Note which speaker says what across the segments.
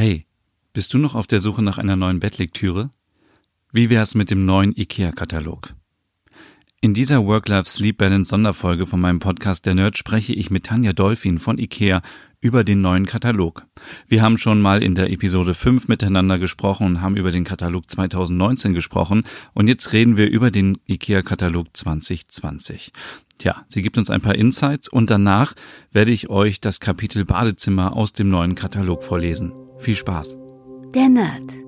Speaker 1: Hey, bist du noch auf der Suche nach einer neuen Bettlektüre? Wie wär's mit dem neuen IKEA-Katalog? In dieser Work-Life-Sleep-Balance Sonderfolge von meinem Podcast Der Nerd spreche ich mit Tanja Dolphin von IKEA über den neuen Katalog. Wir haben schon mal in der Episode 5 miteinander gesprochen und haben über den Katalog 2019 gesprochen und jetzt reden wir über den IKEA-Katalog 2020. Tja, sie gibt uns ein paar Insights und danach werde ich euch das Kapitel Badezimmer aus dem neuen Katalog vorlesen. Viel Spaß.
Speaker 2: Der Nerd.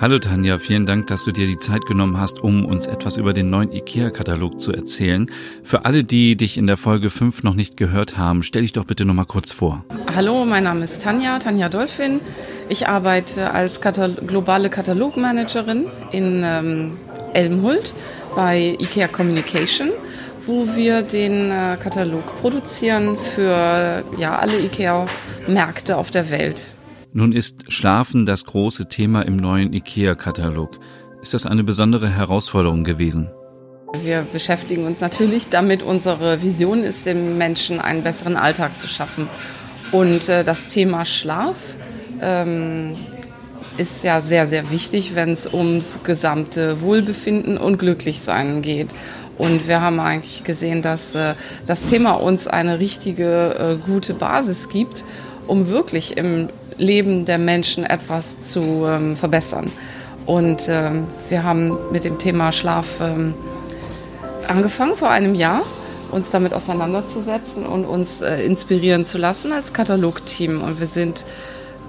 Speaker 1: Hallo Tanja, vielen Dank, dass du dir die Zeit genommen hast, um uns etwas über den neuen IKEA-Katalog zu erzählen. Für alle, die dich in der Folge 5 noch nicht gehört haben, stell dich doch bitte nochmal kurz vor.
Speaker 3: Hallo, mein Name ist Tanja, Tanja Dolphin. Ich arbeite als Katal globale Katalogmanagerin in ähm, Elmhult bei IKEA Communication, wo wir den äh, Katalog produzieren für ja, alle IKEA-Märkte auf der Welt.
Speaker 1: Nun ist Schlafen das große Thema im neuen IKEA-Katalog. Ist das eine besondere Herausforderung gewesen?
Speaker 3: Wir beschäftigen uns natürlich damit. Unsere Vision ist, dem Menschen einen besseren Alltag zu schaffen. Und äh, das Thema Schlaf ähm, ist ja sehr, sehr wichtig, wenn es ums gesamte Wohlbefinden und Glücklichsein geht. Und wir haben eigentlich gesehen, dass äh, das Thema uns eine richtige, äh, gute Basis gibt, um wirklich im Leben der Menschen etwas zu ähm, verbessern. Und ähm, wir haben mit dem Thema Schlaf ähm, angefangen vor einem Jahr, uns damit auseinanderzusetzen und uns äh, inspirieren zu lassen als Katalogteam. Und wir sind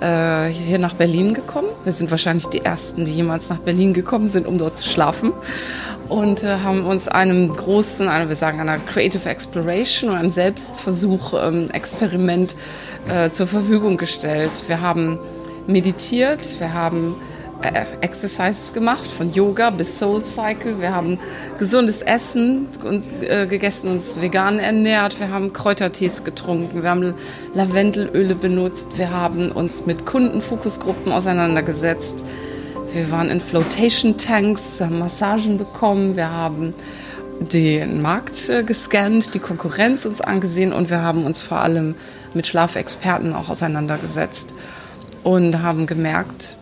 Speaker 3: äh, hier nach Berlin gekommen. Wir sind wahrscheinlich die Ersten, die jemals nach Berlin gekommen sind, um dort zu schlafen. Und äh, haben uns einem großen, einer, wir sagen einer Creative Exploration einem Selbstversuch, ähm, Experiment äh, zur Verfügung gestellt. Wir haben meditiert, wir haben äh, Exercises gemacht, von Yoga bis Soul Cycle. Wir haben gesundes Essen und, äh, gegessen, uns vegan ernährt. Wir haben Kräutertees getrunken. Wir haben Lavendelöle benutzt. Wir haben uns mit Kundenfokusgruppen auseinandergesetzt. Wir waren in Flotation Tanks, haben Massagen bekommen. Wir haben den Markt äh, gescannt, die Konkurrenz uns angesehen und wir haben uns vor allem mit Schlafexperten auch auseinandergesetzt und haben gemerkt,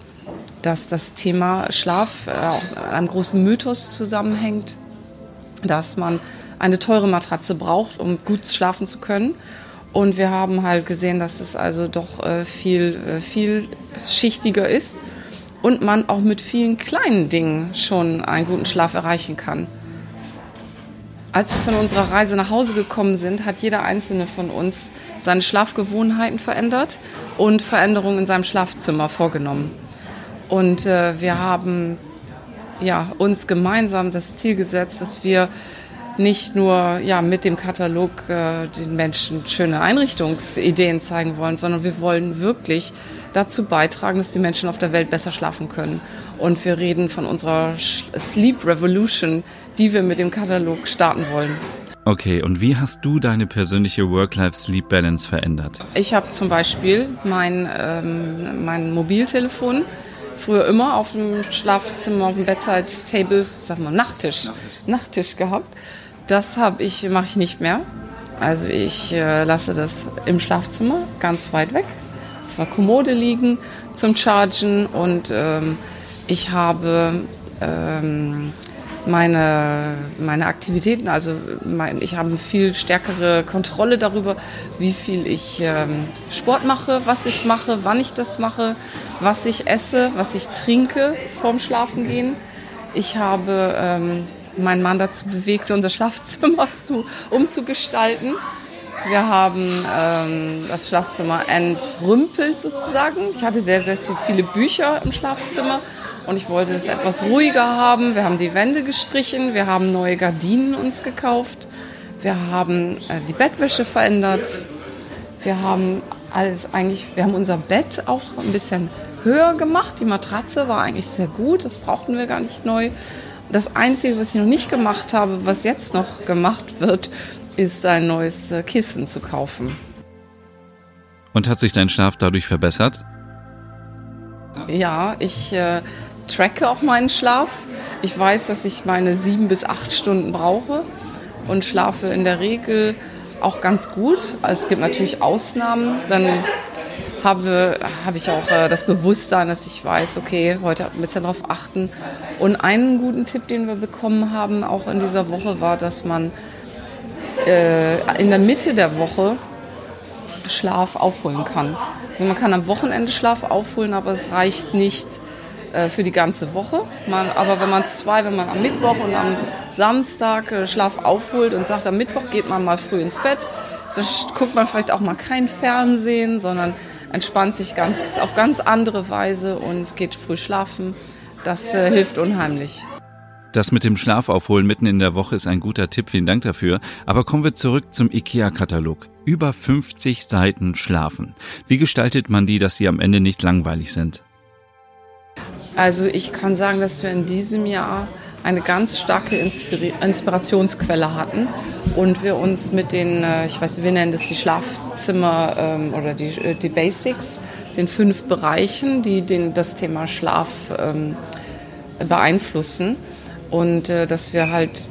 Speaker 3: dass das Thema Schlaf äh, einem großen Mythos zusammenhängt, dass man eine teure Matratze braucht, um gut schlafen zu können. Und wir haben halt gesehen, dass es also doch äh, viel, äh, vielschichtiger ist und man auch mit vielen kleinen Dingen schon einen guten Schlaf erreichen kann. Als wir von unserer Reise nach Hause gekommen sind, hat jeder einzelne von uns seine Schlafgewohnheiten verändert und Veränderungen in seinem Schlafzimmer vorgenommen. Und äh, wir haben ja, uns gemeinsam das Ziel gesetzt, dass wir nicht nur ja, mit dem Katalog äh, den Menschen schöne Einrichtungsideen zeigen wollen, sondern wir wollen wirklich dazu beitragen, dass die Menschen auf der Welt besser schlafen können. Und wir reden von unserer Sleep Revolution, die wir mit dem Katalog starten wollen.
Speaker 1: Okay, und wie hast du deine persönliche Work-Life-Sleep-Balance verändert?
Speaker 3: Ich habe zum Beispiel mein, ähm, mein Mobiltelefon früher immer auf dem Schlafzimmer, auf dem Bedside-Table, sag mal Nachttisch, Nachttisch, Nachttisch gehabt. Das habe ich, mache ich nicht mehr. Also ich äh, lasse das im Schlafzimmer ganz weit weg, auf der Kommode liegen zum Chargen und ähm, ich habe ähm, meine, meine Aktivitäten, also mein, ich habe viel stärkere Kontrolle darüber, wie viel ich ähm, Sport mache, was ich mache, wann ich das mache, was ich esse, was ich trinke vorm Schlafengehen. Ich habe ähm, meinen Mann dazu bewegt, unser Schlafzimmer zu, umzugestalten. Wir haben ähm, das Schlafzimmer entrümpelt sozusagen. Ich hatte sehr, sehr viele Bücher im Schlafzimmer und ich wollte es etwas ruhiger haben. Wir haben die Wände gestrichen, wir haben neue Gardinen uns gekauft, wir haben äh, die Bettwäsche verändert, wir haben alles eigentlich, wir haben unser Bett auch ein bisschen höher gemacht. Die Matratze war eigentlich sehr gut, das brauchten wir gar nicht neu. Das Einzige, was ich noch nicht gemacht habe, was jetzt noch gemacht wird, ist ein neues äh, Kissen zu kaufen.
Speaker 1: Und hat sich dein Schlaf dadurch verbessert?
Speaker 3: Ja, ich äh, tracke auch meinen Schlaf. Ich weiß, dass ich meine sieben bis acht Stunden brauche und schlafe in der Regel auch ganz gut. Also es gibt natürlich Ausnahmen. Dann habe, habe ich auch äh, das Bewusstsein, dass ich weiß, okay, heute ein bisschen darauf achten. Und einen guten Tipp, den wir bekommen haben, auch in dieser Woche, war, dass man äh, in der Mitte der Woche Schlaf aufholen kann. Also man kann am Wochenende Schlaf aufholen, aber es reicht nicht äh, für die ganze Woche. Man, aber wenn man zwei, wenn man am Mittwoch und am Samstag äh, Schlaf aufholt und sagt, am Mittwoch geht man mal früh ins Bett, dann guckt man vielleicht auch mal kein Fernsehen, sondern entspannt sich ganz, auf ganz andere Weise und geht früh schlafen. Das äh, hilft unheimlich.
Speaker 1: Das mit dem Schlafaufholen mitten in der Woche ist ein guter Tipp, vielen Dank dafür. Aber kommen wir zurück zum IKEA-Katalog. Über 50 Seiten Schlafen. Wie gestaltet man die, dass sie am Ende nicht langweilig sind?
Speaker 3: Also ich kann sagen, dass wir in diesem Jahr eine ganz starke Inspir Inspirationsquelle hatten und wir uns mit den, äh, ich weiß, wir nennen das die Schlafzimmer ähm, oder die, äh, die Basics, den fünf Bereichen, die den, das Thema Schlaf ähm, beeinflussen und äh, dass wir halt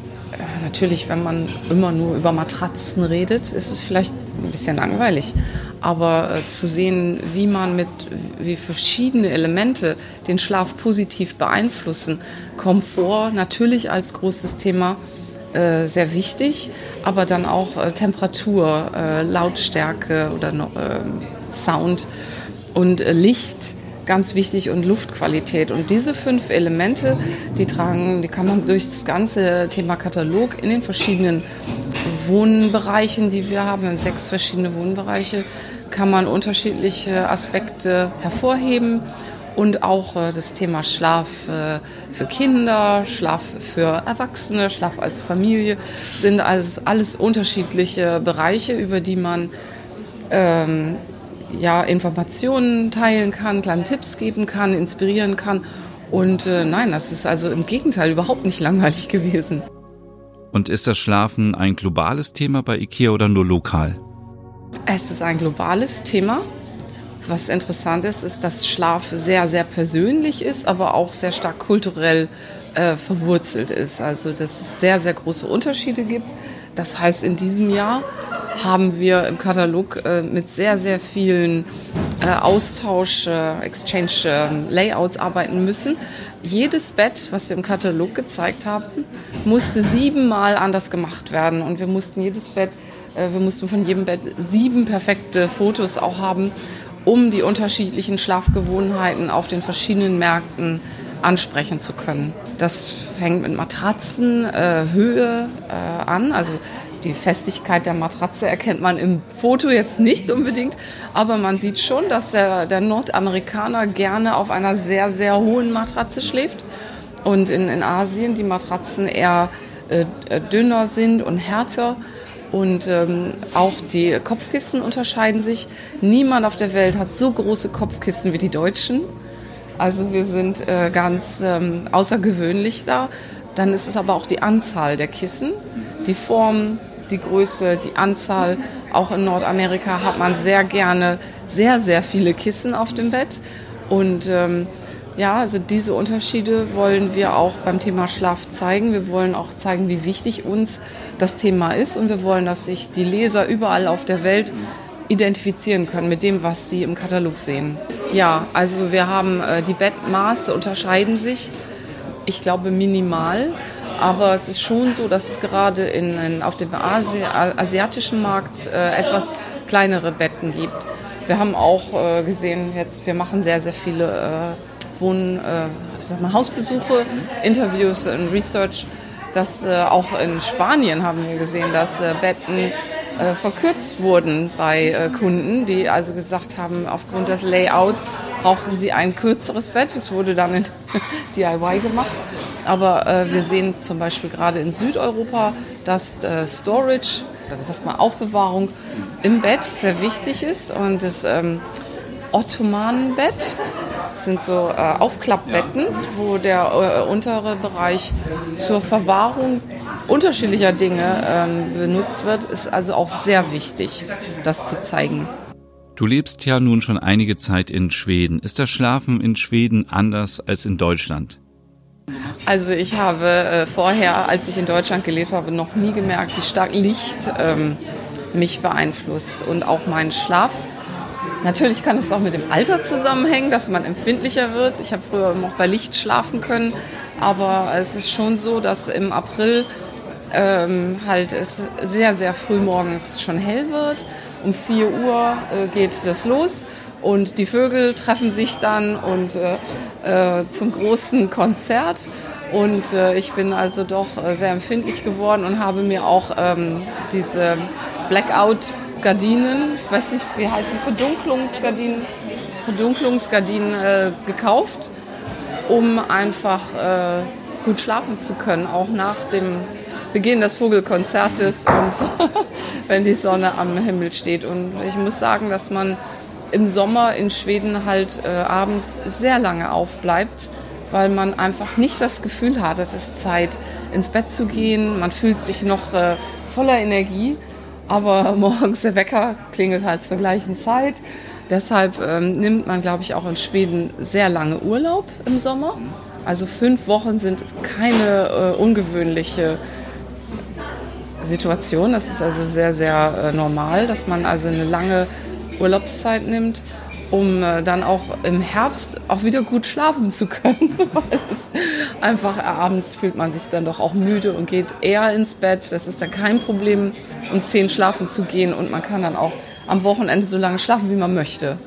Speaker 3: natürlich, wenn man immer nur über Matratzen redet, ist es vielleicht ein bisschen langweilig. Aber äh, zu sehen, wie man mit, wie verschiedene Elemente den Schlaf positiv beeinflussen, Komfort natürlich als großes Thema äh, sehr wichtig, aber dann auch äh, Temperatur, äh, Lautstärke oder ähm, Sound und äh, Licht ganz wichtig und Luftqualität. Und diese fünf Elemente, die tragen, die kann man durch das ganze Thema Katalog in den verschiedenen Wohnbereichen, die wir haben, wir haben sechs verschiedene Wohnbereiche, kann man unterschiedliche Aspekte hervorheben und auch äh, das Thema Schlaf äh, für Kinder, Schlaf für Erwachsene, Schlaf als Familie sind also alles unterschiedliche Bereiche, über die man ähm, ja, Informationen teilen kann, kleine Tipps geben kann, inspirieren kann. Und äh, nein, das ist also im Gegenteil überhaupt nicht langweilig gewesen.
Speaker 1: Und ist das Schlafen ein globales Thema bei IKEA oder nur lokal?
Speaker 3: Es ist ein globales Thema. Was interessant ist, ist, dass Schlaf sehr, sehr persönlich ist, aber auch sehr stark kulturell äh, verwurzelt ist. Also, dass es sehr, sehr große Unterschiede gibt. Das heißt, in diesem Jahr haben wir im Katalog äh, mit sehr, sehr vielen äh, Austausch, äh, Exchange ähm, Layouts arbeiten müssen. Jedes Bett, was wir im Katalog gezeigt haben, musste siebenmal anders gemacht werden. Und wir mussten jedes Bett, äh, wir mussten von jedem Bett sieben perfekte Fotos auch haben, um die unterschiedlichen Schlafgewohnheiten auf den verschiedenen Märkten ansprechen zu können. Das fängt mit Matratzen, äh, Höhe äh, an. Also die Festigkeit der Matratze erkennt man im Foto jetzt nicht unbedingt, aber man sieht schon, dass der, der Nordamerikaner gerne auf einer sehr, sehr hohen Matratze schläft und in, in Asien die Matratzen eher äh, dünner sind und härter. Und ähm, auch die Kopfkissen unterscheiden sich. Niemand auf der Welt hat so große Kopfkissen wie die Deutschen. Also wir sind äh, ganz ähm, außergewöhnlich da. Dann ist es aber auch die Anzahl der Kissen, die Form, die Größe, die Anzahl. Auch in Nordamerika hat man sehr gerne sehr, sehr viele Kissen auf dem Bett. Und ähm, ja, also diese Unterschiede wollen wir auch beim Thema Schlaf zeigen. Wir wollen auch zeigen, wie wichtig uns das Thema ist. Und wir wollen, dass sich die Leser überall auf der Welt identifizieren können mit dem, was sie im Katalog sehen. Ja, also wir haben äh, die Bettmaße unterscheiden sich, ich glaube minimal. Aber es ist schon so, dass es gerade in, in auf dem Asi asiatischen Markt äh, etwas kleinere Betten gibt. Wir haben auch äh, gesehen, jetzt wir machen sehr, sehr viele äh, Wohn, äh, mal, Hausbesuche, Interviews und Research, dass äh, auch in Spanien haben wir gesehen, dass äh, Betten verkürzt wurden bei Kunden, die also gesagt haben, aufgrund des Layouts brauchten sie ein kürzeres Bett. Es wurde dann in DIY gemacht. Aber äh, wir sehen zum Beispiel gerade in Südeuropa, dass äh, Storage, oder wie sagt man, Aufbewahrung im Bett sehr wichtig ist. Und das ähm, Ottomanenbett sind so äh, Aufklappbetten, wo der äh, untere Bereich zur Verwahrung unterschiedlicher Dinge ähm, benutzt wird, ist also auch sehr wichtig, das zu zeigen.
Speaker 1: Du lebst ja nun schon einige Zeit in Schweden. Ist das Schlafen in Schweden anders als in Deutschland?
Speaker 3: Also ich habe äh, vorher, als ich in Deutschland gelebt habe, noch nie gemerkt, wie stark Licht ähm, mich beeinflusst und auch meinen Schlaf. Natürlich kann es auch mit dem Alter zusammenhängen, dass man empfindlicher wird. Ich habe früher noch bei Licht schlafen können, aber es ist schon so, dass im April ähm, halt es sehr, sehr früh morgens schon hell wird um 4 Uhr äh, geht das los und die Vögel treffen sich dann und äh, äh, zum großen Konzert. Und äh, ich bin also doch äh, sehr empfindlich geworden und habe mir auch ähm, diese Blackout-Gardinen, ich weiß nicht, wie heißen Verdunklungsgardinen, Verdunklungsgardinen äh, gekauft, um einfach gut schlafen zu können, auch nach dem Beginn des Vogelkonzertes und wenn die Sonne am Himmel steht. Und ich muss sagen, dass man im Sommer in Schweden halt äh, abends sehr lange aufbleibt, weil man einfach nicht das Gefühl hat, es ist Zeit, ins Bett zu gehen. Man fühlt sich noch äh, voller Energie, aber morgens der Wecker klingelt halt zur gleichen Zeit. Deshalb ähm, nimmt man, glaube ich, auch in Schweden sehr lange Urlaub im Sommer. Also fünf Wochen sind keine äh, ungewöhnliche Situation. Das ist also sehr, sehr äh, normal, dass man also eine lange Urlaubszeit nimmt, um äh, dann auch im Herbst auch wieder gut schlafen zu können. Weil es einfach abends fühlt man sich dann doch auch müde und geht eher ins Bett. Das ist dann kein Problem, um zehn schlafen zu gehen und man kann dann auch am Wochenende so lange schlafen, wie man möchte.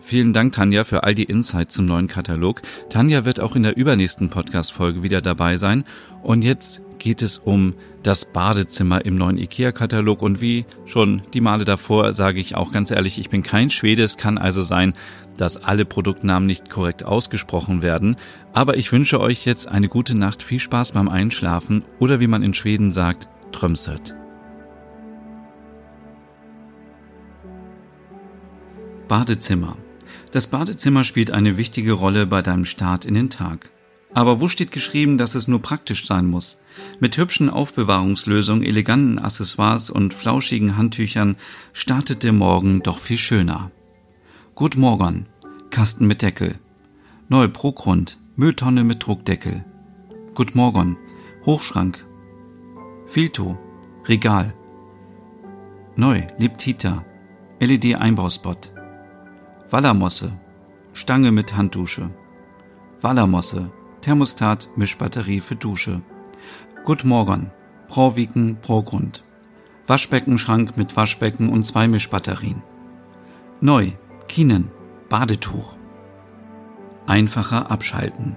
Speaker 1: Vielen Dank, Tanja, für all die Insights zum neuen Katalog. Tanja wird auch in der übernächsten Podcast-Folge wieder dabei sein. Und jetzt geht es um das Badezimmer im neuen IKEA-Katalog. Und wie schon die Male davor sage ich auch ganz ehrlich, ich bin kein Schwede. Es kann also sein, dass alle Produktnamen nicht korrekt ausgesprochen werden. Aber ich wünsche euch jetzt eine gute Nacht, viel Spaß beim Einschlafen oder wie man in Schweden sagt, Trömsöt. Badezimmer das Badezimmer spielt eine wichtige Rolle bei deinem Start in den Tag. Aber wo steht geschrieben, dass es nur praktisch sein muss? Mit hübschen Aufbewahrungslösungen, eleganten Accessoires und flauschigen Handtüchern startet der Morgen doch viel schöner. Gut Morgen, Kasten mit Deckel. Neu Progrund, Mülltonne mit Druckdeckel. Gut Morgen, Hochschrank. Filto, Regal. Neu, Liptita, LED-Einbauspot. Wallermosse, Stange mit Handdusche. Wallermosse, Thermostat, Mischbatterie für Dusche. Good Morgen, Pro-Wiken, Pro-Grund. Waschbeckenschrank mit Waschbecken und zwei Mischbatterien. Neu, Kinen, Badetuch. Einfacher abschalten.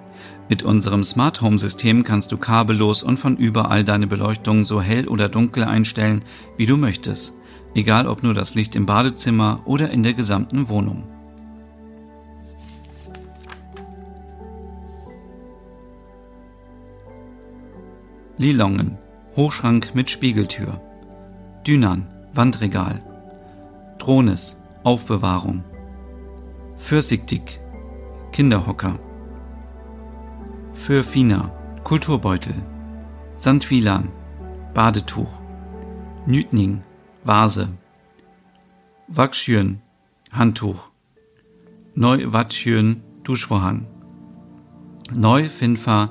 Speaker 1: Mit unserem Smart Home System kannst du kabellos und von überall deine Beleuchtung so hell oder dunkel einstellen, wie du möchtest. Egal ob nur das Licht im Badezimmer oder in der gesamten Wohnung. Lilongen, Hochschrank mit Spiegeltür. Dünan, Wandregal. Drohnes, Aufbewahrung. Pfirsichtig, Kinderhocker. Fürfina, Kulturbeutel. Sandwilan, Badetuch. Nütning, Vase. Wachschürn, Handtuch. Neu-Watschürn, Duschvorhang. Neu-Finfa,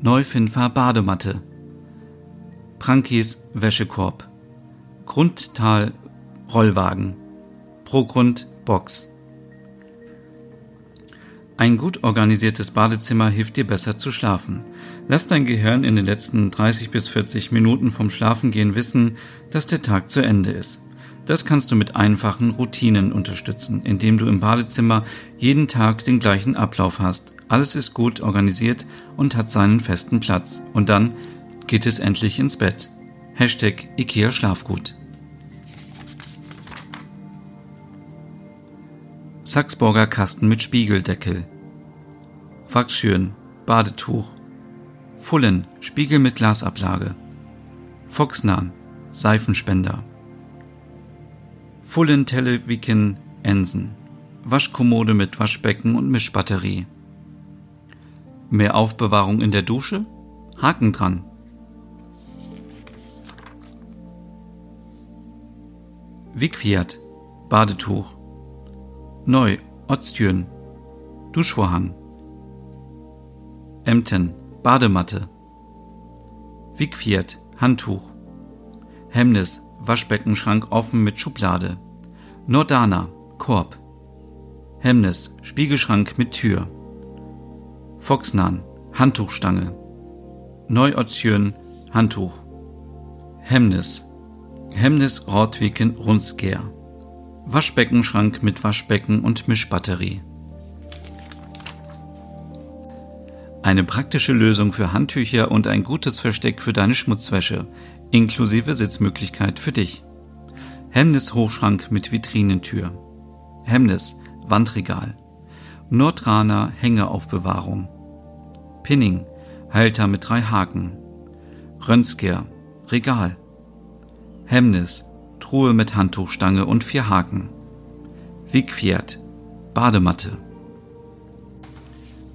Speaker 1: Neu-Finfa, Badematte. Prankis Wäschekorb, Grundtal Rollwagen, Progrund Box. Ein gut organisiertes Badezimmer hilft dir besser zu schlafen. Lass dein Gehirn in den letzten 30 bis 40 Minuten vom Schlafengehen wissen, dass der Tag zu Ende ist. Das kannst du mit einfachen Routinen unterstützen, indem du im Badezimmer jeden Tag den gleichen Ablauf hast. Alles ist gut organisiert und hat seinen festen Platz. Und dann geht es endlich ins Bett. Hashtag IKEA Schlafgut. Sachsburger Kasten mit Spiegeldeckel. Wachschüren, Badetuch. Fullen, Spiegel mit Glasablage. Foxnan, Seifenspender. Fullen Televiken Ensen. Waschkommode mit Waschbecken und Mischbatterie. Mehr Aufbewahrung in der Dusche? Haken dran. Wigfiat, Badetuch, Neu, Otztüren, Duschvorhang. Emten, Badematte. Wigfiert, Handtuch. Hemnes, Waschbeckenschrank offen mit Schublade. Nordana, Korb. Hemnes, Spiegelschrank mit Tür. Foxnan, Handtuchstange. Neuotzjön, Handtuch. Hemnes, Hemnes Rotwiken Runsker. Waschbeckenschrank mit Waschbecken und Mischbatterie. Eine praktische Lösung für Handtücher und ein gutes Versteck für deine Schmutzwäsche, inklusive Sitzmöglichkeit für dich. Hemnes Hochschrank mit Vitrinentür. Hemnes Wandregal. Nordraner Hängeaufbewahrung. Pinning Halter mit drei Haken. Rönsker Regal. Hemnis, Truhe mit Handtuchstange und vier Haken. Wigpferd, Badematte.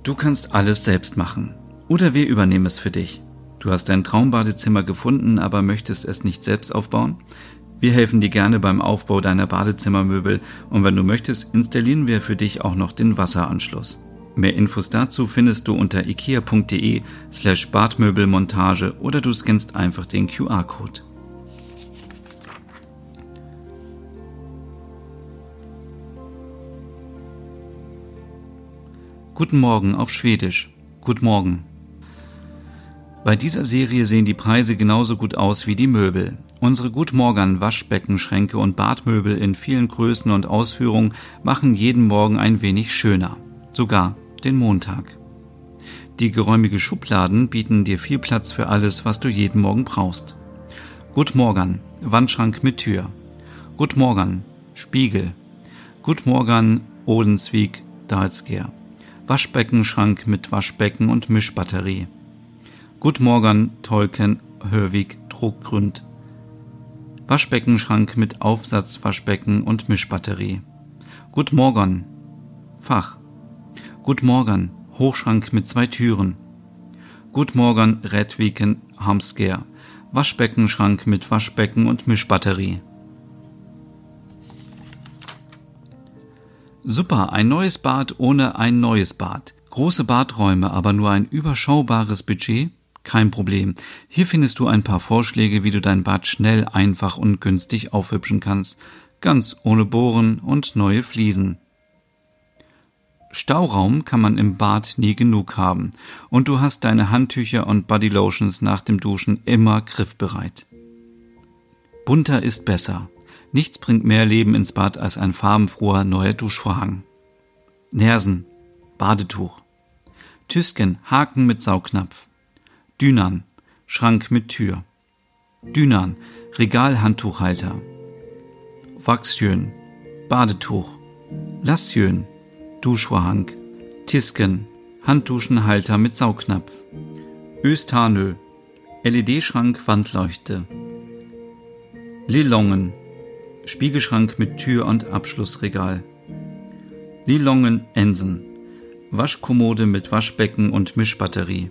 Speaker 1: Du kannst alles selbst machen. Oder wir übernehmen es für dich. Du hast dein Traumbadezimmer gefunden, aber möchtest es nicht selbst aufbauen? Wir helfen dir gerne beim Aufbau deiner Badezimmermöbel und wenn du möchtest, installieren wir für dich auch noch den Wasseranschluss. Mehr Infos dazu findest du unter ikea.de slash Badmöbelmontage oder du scannst einfach den QR-Code. Guten Morgen auf Schwedisch. Guten Morgen. Bei dieser Serie sehen die Preise genauso gut aus wie die Möbel. Unsere Gutmorgen Waschbeckenschränke und Badmöbel in vielen Größen und Ausführungen machen jeden Morgen ein wenig schöner. Sogar den Montag. Die geräumige Schubladen bieten dir viel Platz für alles, was du jeden Morgen brauchst. Gutmorgen Wandschrank mit Tür. Gutmorgen Spiegel. Gutmorgen Odensweg Dalsger. Waschbeckenschrank mit Waschbecken und Mischbatterie. Gut Morgen Tolkien Hörwig Druckgrund. Waschbeckenschrank mit Aufsatz Waschbecken und Mischbatterie. Gut Morgen Fach. Gut Morgen Hochschrank mit zwei Türen. Gut Morgen Redwiken Hamsker. Waschbeckenschrank mit Waschbecken und Mischbatterie. Super, ein neues Bad ohne ein neues Bad. Große Badräume, aber nur ein überschaubares Budget? Kein Problem. Hier findest du ein paar Vorschläge, wie du dein Bad schnell, einfach und günstig aufhübschen kannst. Ganz ohne Bohren und neue Fliesen. Stauraum kann man im Bad nie genug haben. Und du hast deine Handtücher und Bodylotions nach dem Duschen immer griffbereit. Bunter ist besser. Nichts bringt mehr Leben ins Bad als ein farbenfroher neuer Duschvorhang. Nersen, Badetuch. Tüsken, Haken mit Saugnapf. Dünan, Schrank mit Tür. Dünan, Regalhandtuchhalter. Wachsjön, Badetuch. Lassjön, Duschvorhang. Tisken, Handduschenhalter mit Saugnapf. Östanö, LED-Schrank Wandleuchte. Lilongen, Spiegelschrank mit Tür und Abschlussregal. Lilongen Ensen. Waschkommode mit Waschbecken und Mischbatterie.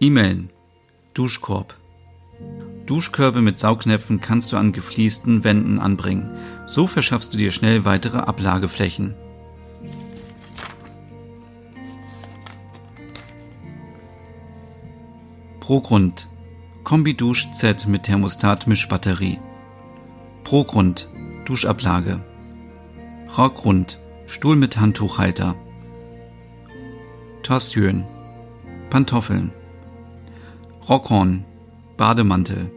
Speaker 1: E-Mail. Duschkorb. Duschkörbe mit Saugnäpfen kannst du an gefliesten Wänden anbringen. So verschaffst du dir schnell weitere Ablageflächen. Pro Grund. Kombi Dusch Z mit Thermostat Mischbatterie. Progrund, Duschablage. Rockgrund, Stuhl mit Handtuchhalter. Torsjön, Pantoffeln. Rockhorn, Bademantel.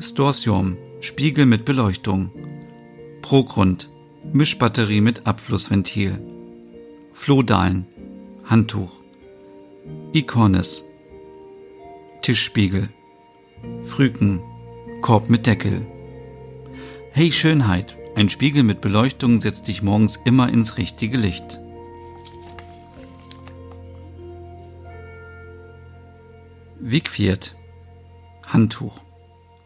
Speaker 1: Storsium, Spiegel mit Beleuchtung. Progrund, Mischbatterie mit Abflussventil. Flohdalen, Handtuch. Ikornis, Tischspiegel. Früken, Korb mit Deckel. Hey Schönheit, ein Spiegel mit Beleuchtung setzt dich morgens immer ins richtige Licht. Wigfiert, Handtuch,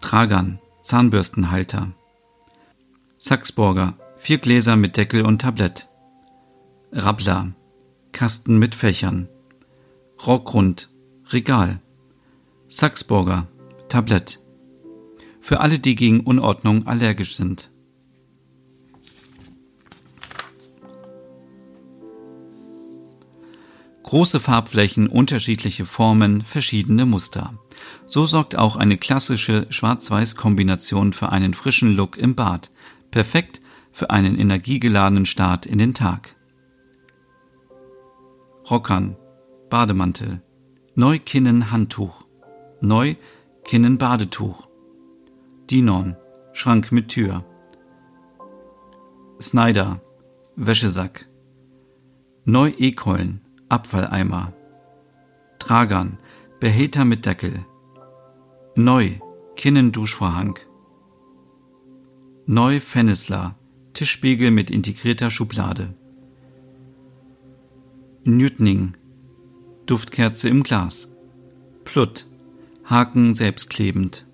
Speaker 1: Tragan, Zahnbürstenhalter. Sachsburger, vier Gläser mit Deckel und Tablett. Rabbler, Kasten mit Fächern. Rockgrund, Regal. Sachsburger, Tablett für alle, die gegen Unordnung allergisch sind. Große Farbflächen, unterschiedliche Formen, verschiedene Muster. So sorgt auch eine klassische Schwarz-Weiß-Kombination für einen frischen Look im Bad, perfekt für einen energiegeladenen Start in den Tag. Rockern, Bademantel, Neukinnen Handtuch, Neukinnen Badetuch, Dinon, Schrank mit Tür, Snyder, Wäschesack, Neu-Ekollen, Abfalleimer, Tragern, Behälter mit Deckel, Neu, Kinnenduschvorhang, Neu Fennisler, Tischspiegel mit integrierter Schublade, Newtning, Duftkerze im Glas, Plutt, Haken selbstklebend,